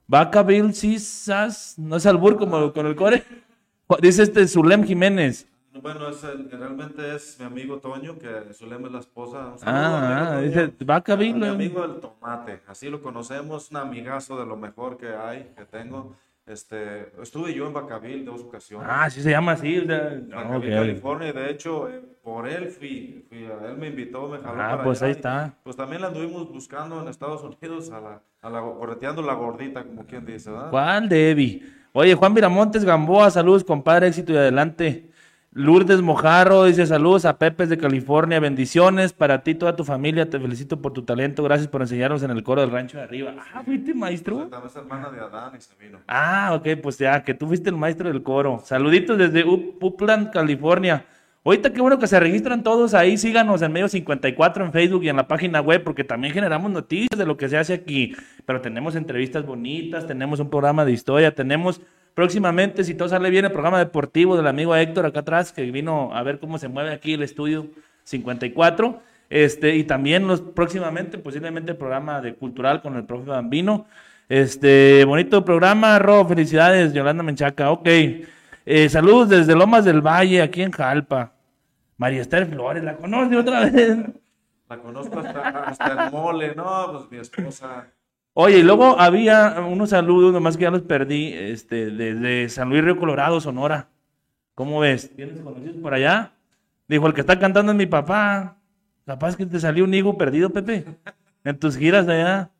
Vacaville, Cisas, no es albur como con el core. Dice este Zulem Jiménez. Bueno, es el- realmente es mi amigo Toño, que su lema es la esposa. Ah, amigo dice Toño. Vacaville. Mi amigo el tomate, así lo conocemos, un amigazo de lo mejor que hay, que tengo. Este, estuve yo en Bacaville dos ocasiones. Ah, sí se llama así. sea, Bacaville. California, de hecho, eh, por él fui, fui a- él me invitó, me jaló Ah, para pues allá, ahí y, está. Pues también la anduvimos buscando en Estados Unidos, a la, a la, correteando la gordita, como quien dice, ¿verdad? ¿Cuál, Debbie? Oye, Juan Miramontes Gamboa, saludos, compadre, éxito y adelante. Lourdes Mojarro dice saludos a Pepes de California, bendiciones para ti y toda tu familia, te felicito por tu talento, gracias por enseñarnos en el coro del rancho de arriba. Ah, fuiste maestro. También es hermana de Adán y. Ah, ok, pues ya, que tú fuiste el maestro del coro. Saluditos desde Up- Upland, California. Ahorita qué bueno que se registran todos ahí, síganos en medio 54 en Facebook y en la página web, porque también generamos noticias de lo que se hace aquí. Pero tenemos entrevistas bonitas, tenemos un programa de historia, tenemos próximamente, si todo sale bien, el programa deportivo del amigo Héctor acá atrás, que vino a ver cómo se mueve aquí el estudio 54. Este, y también los próximamente, posiblemente el programa de cultural con el profe Bambino. Este, bonito programa, Ro, felicidades, Yolanda Menchaca, ok. Eh, saludos desde Lomas del Valle, aquí en Jalpa. María Esther Flores, ¿la conoce otra vez? La conozco hasta, hasta el mole, no, pues mi esposa. Oye, y luego había unos saludos, nomás que ya los perdí, este, desde San Luis Río Colorado, Sonora. ¿Cómo ves? ¿Tienes conocidos por allá? Dijo, el que está cantando es mi papá. Capaz que te salió un higo perdido, Pepe, en tus giras de allá.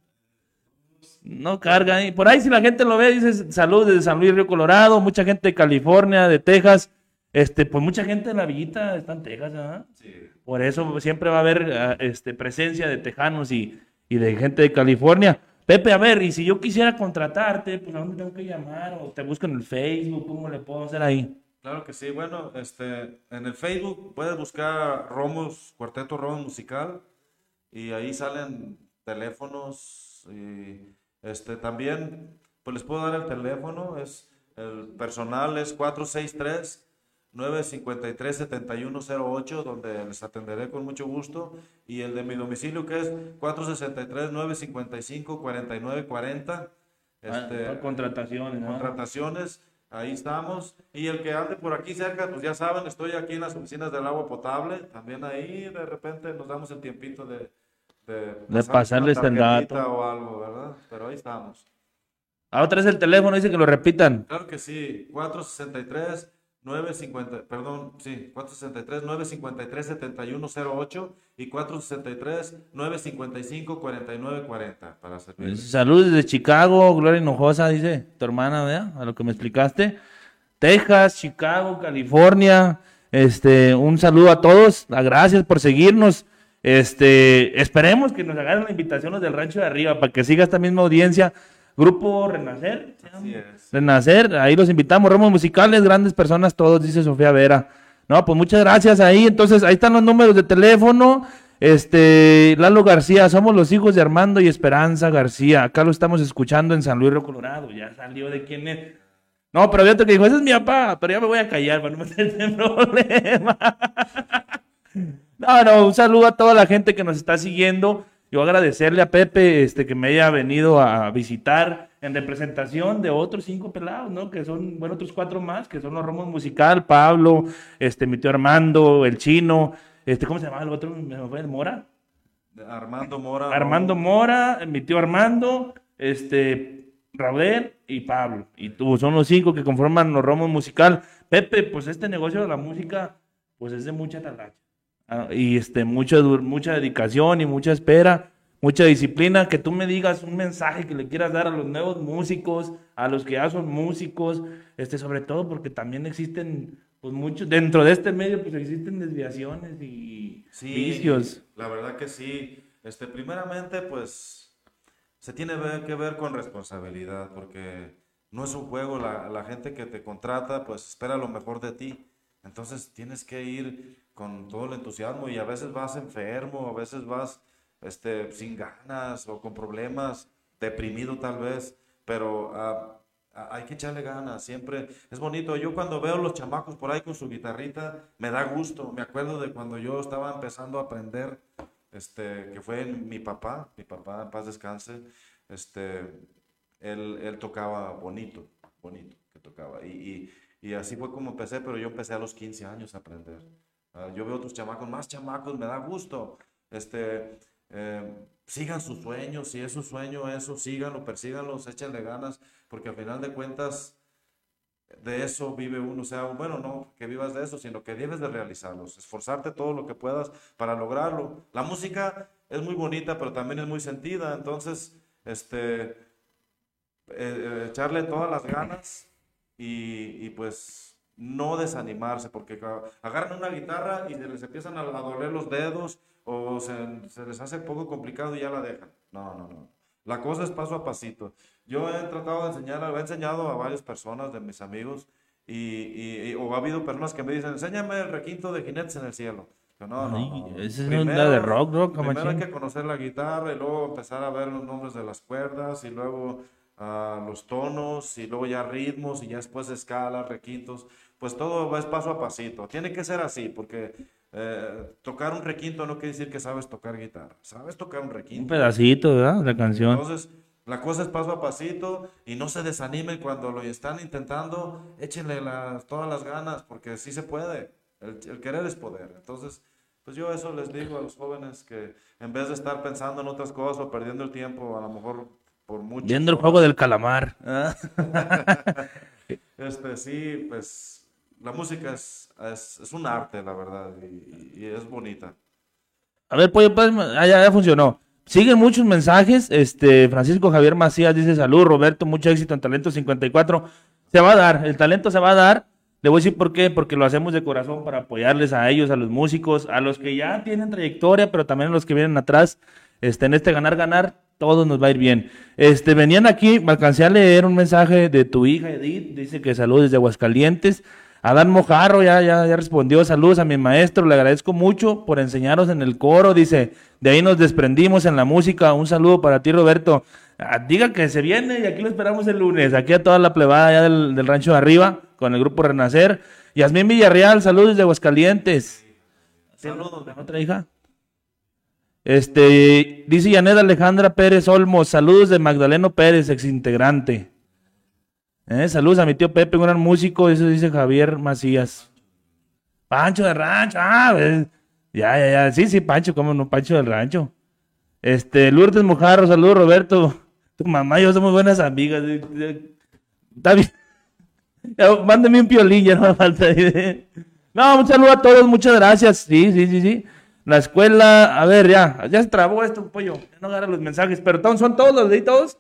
No carga ahí. Por ahí si la gente lo ve, dices saludos desde San Luis Río Colorado, mucha gente de California, de Texas. Este, pues mucha gente de la villita está en Texas, ¿ah? Sí. Por eso siempre va a haber ah, este, presencia de tejanos y, y de gente de California. Pepe, a ver, y si yo quisiera contratarte, pues ¿a dónde tengo que llamar? ¿O te busco en el Facebook? ¿Cómo le puedo hacer ahí? Claro que sí, bueno, este, en el Facebook puedes buscar Romos, Cuarteto Romos Musical, y ahí salen teléfonos, y este, también, pues les puedo dar el teléfono, es, el personal es 953-7108, donde les atenderé con mucho gusto. Y el de mi domicilio, que es 463-955-4940. Este, Ah, contrataciones. ¿no? contrataciones, ahí estamos. Y el que ande por aquí cerca, pues ya saben, estoy aquí en las oficinas del agua potable. También ahí de repente nos damos el tiempito de, de, pasarles pasarles el dato. o algo, ¿verdad? Pero ahí estamos. Ah, otra vez el teléfono, dice que lo repitan. Claro que sí, 463 950, perdón, sí, 463 953 7108 y 463 955 4940 para servirles. Saludos desde Chicago, Gloria Hinojosa, dice tu hermana, ¿verdad? A lo que me explicaste. Texas, Chicago, California. Este, un saludo a todos. ah, Gracias por seguirnos. Este, esperemos que nos hagan la invitación los del Rancho de Arriba para que siga esta misma audiencia. Grupo Renacer. Renacer, ahí los invitamos, Ramos Musicales, grandes personas todos, dice Sofía Vera. No, pues muchas gracias ahí. Entonces, ahí están los números de teléfono. Este, Lalo García, somos los hijos de Armando y Esperanza García. Acá lo estamos escuchando en San Luis Río Colorado. Ya salió de quién es. No, pero había otro que dijo, ese es mi papá, pero ya me voy a callar para no meterte en problema. No, no, un saludo a toda la gente que nos está siguiendo. Yo agradecerle a Pepe este, que me haya venido a visitar en representación de otros cinco pelados, ¿no? Que son, bueno, otros cuatro más, que son los Romos Musical, Pablo, este, mi tío Armando, el Chino, este, ¿cómo se llama el otro? ¿Me fue el Mora? Armando Mora. Armando Mora, mi tío Armando, este, Raúl y Pablo. Y tú, son los cinco que conforman los Romos Musical. Pepe, pues este negocio de la música, pues es de mucha talacha. Ah, y este, mucha, mucha dedicación y mucha espera, mucha disciplina. Que tú me digas un mensaje que le quieras dar a los nuevos músicos, a los que ya son músicos, este, sobre todo porque también existen, pues muchos, dentro de este medio, pues existen desviaciones y Sí, vicios. la verdad que sí. Este, primeramente, pues, se tiene que ver con responsabilidad, porque no es un juego, la, la gente que te contrata, pues, espera lo mejor de ti. Entonces, tienes que ir con todo el entusiasmo y a veces vas enfermo, a veces vas, este, sin ganas o con problemas, deprimido tal vez, pero ah, hay que echarle ganas, siempre es bonito. Yo cuando veo los chamacos por ahí con su guitarrita, me da gusto. Me acuerdo de cuando yo estaba empezando a aprender, este, que fue mi papá, mi papá, en paz descanse, este, él, él tocaba bonito, bonito que tocaba. Y, y, y así fue como empecé, pero yo empecé a los 15 años a aprender. Ah, yo veo otros chamacos, más chamacos, me da gusto. Este, eh, sigan sus sueños, si es su sueño eso, síganlo, persíganlos, échenle ganas, porque al final de cuentas de eso vive uno, o sea, bueno, no que vivas de eso, sino que debes de realizarlos, esforzarte todo lo que puedas para lograrlo. La música es muy bonita, pero también es muy sentida, entonces, este, eh, eh, echarle todas las ganas y, pues no desanimarse, porque agarran una guitarra y se les empiezan a, doler los dedos o se, se les hace poco complicado y ya la dejan. No, no, no. La cosa es paso a pasito. Yo he tratado de enseñar, he enseñado a varias personas de mis amigos y, y- y- o ha habido personas que me dicen, enséñame el requinto de Jinetes en el cielo. Yo, no, no, no, esa es una de rock, rock, Primero hay que conocer la guitarra y luego empezar a ver los nombres de las cuerdas y luego ah, los tonos y luego ya ritmos y ya después escalas, requintos. Pues todo va es paso a pasito. Tiene que ser así porque eh, tocar un requinto no quiere decir que sabes tocar guitarra. Sabes tocar un Un requinto. pedacito, ¿verdad? La canción. Entonces, la cosa es paso a pasito y no se desanimen cuando lo están intentando. Échenle las- todas las ganas porque sí se puede. El, el querer es poder. Entonces, pues yo eso les digo a los jóvenes que en vez de estar pensando en otras cosas o perdiendo el tiempo, a lo mejor por mucho. Viendo el juego del calamar. Este, sí, pues la música es, es, es un arte, la verdad, y, y es bonita. A ver, pues, pues, ah, ya, ya funcionó. Siguen muchos mensajes. Este, Francisco Javier Macías dice salud, Roberto, mucho éxito en Talento 54. Se va a dar, el talento se va a dar. Le voy a decir por qué, porque lo hacemos de corazón para apoyarles a ellos, a los músicos, a los que ya tienen trayectoria, pero también a los que vienen atrás. Este, en este ganar, ganar, todo nos va a ir bien. Este, venían aquí, me alcancé a leer un mensaje de tu hija Edith, dice que saludos desde Aguascalientes. Adán Mojarro ya, ya, ya respondió, saludos a mi maestro, le agradezco mucho por enseñarnos en el coro, dice, de ahí nos desprendimos en la música, un saludo para ti Roberto, Ah, diga que se viene y aquí lo esperamos el lunes, aquí a toda la plebada ya del, del rancho de arriba, con el grupo Renacer, Yasmín Villarreal, saludos de Aguascalientes. Saludos. ¿Otra hija? Este, dice Yanet Alejandra Pérez Olmos, saludos de Magdaleno Pérez, exintegrante. Eh, saludos a mi tío Pepe, un gran músico, eso dice Javier Macías. Pancho de Rancho, ah, ves, ya, ya, ya, sí, sí, Pancho, cómo no, Pancho del Rancho. Este, Lourdes Mojarro, saludos Roberto. Tu mamá y yo somos buenas amigas. eh, eh, Está bien. Mándeme un piolín, ya no me falta. eh. No, un saludo a todos, muchas gracias. Sí, sí, sí, sí. La escuela, a ver, ya, ya se trabó esto, pollo. No agarra los mensajes, pero son todos los ahí, todos.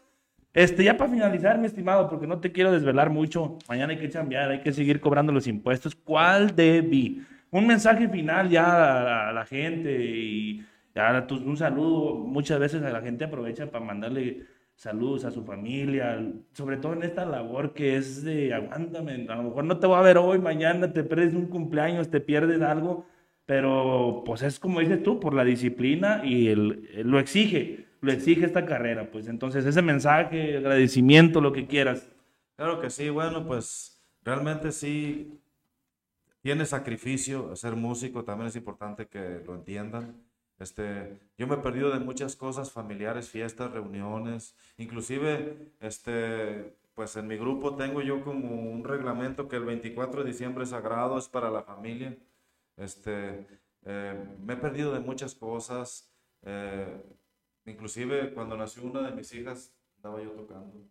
Este, ya para finalizar, mi estimado, porque no te quiero desvelar mucho. Mañana hay que cambiar, hay que seguir cobrando los impuestos. ¿Cuál debí? Un mensaje final ya a la gente y ya tu- un saludo. Muchas veces a la gente aprovecha para mandarle saludos a su familia, sobre todo en esta labor que es de aguántame. A lo mejor no te voy a ver hoy, mañana te pierdes un cumpleaños, te pierdes algo, pero pues es como dices tú, por la disciplina y el, lo exige, lo exige esta carrera. Pues entonces ese mensaje, agradecimiento, lo que quieras. Claro que sí, bueno, pues realmente sí tiene sacrificio ser músico, también es importante que lo entiendan. Este, yo me he perdido de muchas cosas familiares, fiestas, reuniones, inclusive, este, pues en mi grupo tengo yo como un reglamento que el 24 de diciembre es sagrado, es para la familia. Este, eh, me he perdido de muchas cosas, eh, inclusive cuando nació una de mis hijas, estaba yo tocando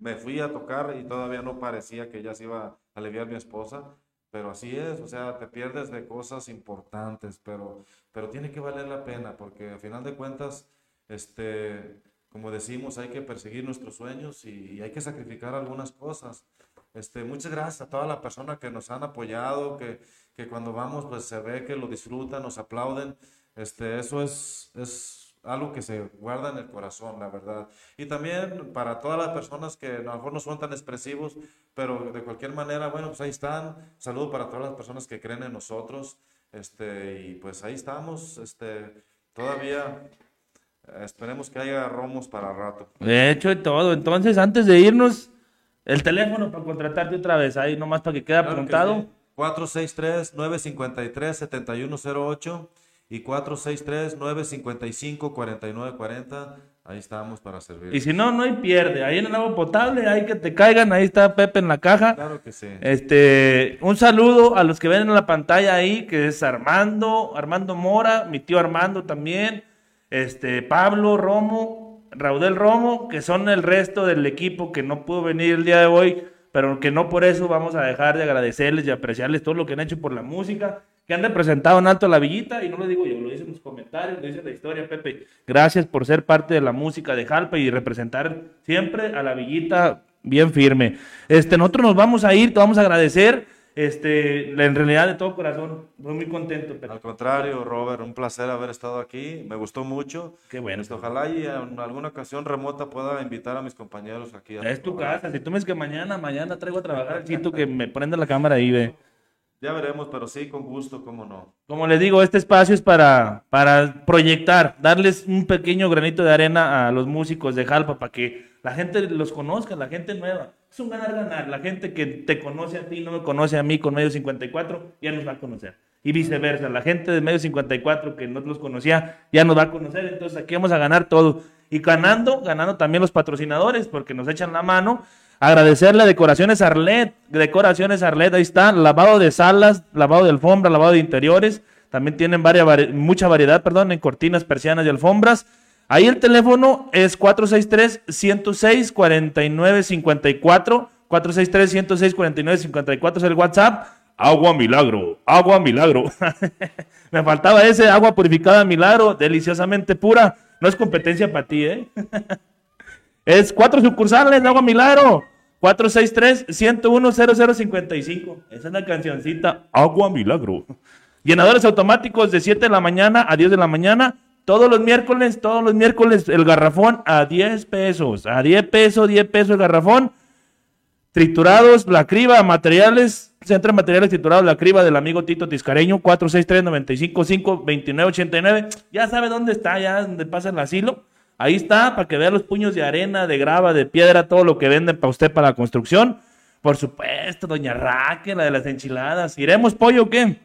me fui a tocar y todavía no parecía que ya se iba a aliviar mi esposa, pero así es, o sea, te pierdes de cosas importantes, pero, pero tiene que valer la pena, porque al final de cuentas, este, como decimos, hay que perseguir nuestros sueños y, y hay que sacrificar algunas cosas. Este, muchas gracias a todas las personas que nos han apoyado, que, que cuando vamos pues se ve que lo disfrutan, nos aplauden. Este, eso es, es algo que se guarda en el corazón, la verdad. Y también para todas las personas que a lo mejor no son tan expresivos, pero de cualquier manera, bueno, pues ahí están. Saludo para todas las personas que creen en nosotros. Este, y pues ahí estamos. Este, todavía eh, esperemos que haya romos para rato. De hecho, y todo. Entonces, antes de irnos, el teléfono para contratarte otra vez, ahí nomás para que quede Claro que apuntado. sí. 463-953-7108 y 463-955-4940. Ahí estamos para servir. Y si no, no hay pierde. Ahí en el agua potable, ahí que te caigan, ahí está Pepe en la caja. Claro que sí. Este, un saludo a los que ven en la pantalla ahí, que es Armando, Armando Mora, mi tío Armando también, este, Pablo Romo, Raudel Romo, que son el resto del equipo que no pudo venir el día de hoy, pero que no por eso vamos a dejar de agradecerles y apreciarles todo lo que han hecho por la música, que han representado en alto la villita, y no lo digo yo, lo dicen los comentarios, lo dice la historia, Pepe. Gracias por ser parte de la música de Jalpa y representar siempre a la villita bien firme. Este, nosotros nos vamos a ir, te vamos a agradecer, este, en realidad de todo corazón, estoy muy contento, Pepe. Al contrario, Robert, un placer haber estado aquí. Me gustó mucho. Qué bueno. Este, ojalá y en alguna ocasión remota pueda invitar a mis compañeros aquí. a Es tu programa. casa, si tú me dices que mañana, mañana traigo a trabajar, siento que me prende la cámara ahí, ve. Ya veremos, pero sí, con gusto, cómo no. Como les digo, este espacio es para, para proyectar, darles un pequeño granito de arena a los músicos de Jalpa para que la gente los conozca, la gente nueva. Es un ganar-ganar. La gente que te conoce a ti no me conoce a mí con Medio 54, ya nos va a conocer. Y viceversa, la gente de Medio 54 que no los conocía, ya nos va a conocer. Entonces aquí vamos a ganar todo. Y ganando, ganando también los patrocinadores porque nos echan la mano. Agradecerle a Decoraciones Arlet, Decoraciones Arlet, ahí está, lavado de salas, lavado de alfombra, lavado de interiores. También tienen varias, vari- mucha variedad, perdón, en cortinas, persianas y alfombras. Ahí el teléfono es 463-106-4954. 463-106-4954 es el WhatsApp. Agua Milagro, agua Milagro. Me faltaba ese agua purificada Milagro, deliciosamente pura. No es competencia para ti, ¿eh? Es cuatro sucursales Agua Milagro. 463-101-0055. Esa es la cancioncita Agua Milagro. Llenadores automáticos de 7 de la mañana a 10 de la mañana. Todos los miércoles, todos los miércoles el garrafón a 10 pesos. A 10 pesos, 10 pesos el garrafón. Triturados, la criba, materiales, Centro de Materiales Triturados, la criba del amigo Tito Tiscareño, 463-955-2989. Ya sabe dónde está, ya donde pasa el asilo. Ahí está, para que vea los puños de arena, de grava, de piedra, todo lo que venden para usted para la construcción. Por supuesto, doña Raquel, la de las enchiladas. ¿Iremos pollo o qué?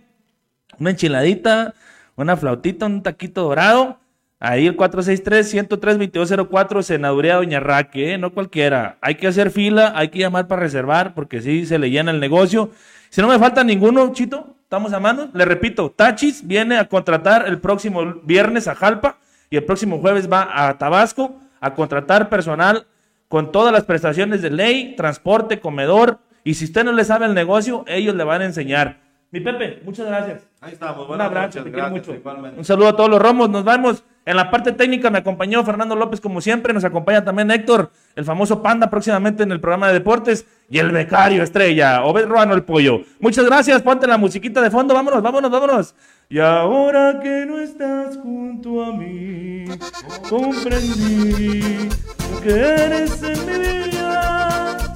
Una enchiladita, una flautita, un taquito dorado. Ahí el 463-103-2204, senaduría Doña Raque, ¿eh? no cualquiera. Hay que hacer fila, hay que llamar para reservar, porque sí se le llena el negocio. Si no me falta ninguno, Chito, estamos a mano. Le repito, Tachis viene a contratar el próximo viernes a Jalpa y el próximo jueves va a Tabasco a contratar personal con todas las prestaciones de ley, transporte, comedor. Y si usted no le sabe el negocio, ellos le van a enseñar. Mi Pepe, muchas gracias. Ahí estamos. Un Buenas abrazo, noches. te quiero Gracias, mucho. igualmente. Un saludo a todos los romos. Nos vemos. En la parte técnica me acompañó Fernando López, como siempre. Nos acompaña también Héctor, el famoso Panda, próximamente en el programa de deportes. Y el becario estrella, Obed Ruano el pollo. Muchas gracias. Ponte la musiquita de fondo. Vámonos, vámonos, vámonos. Y ahora que no estás junto a mí, comprendí que eres en mi vida.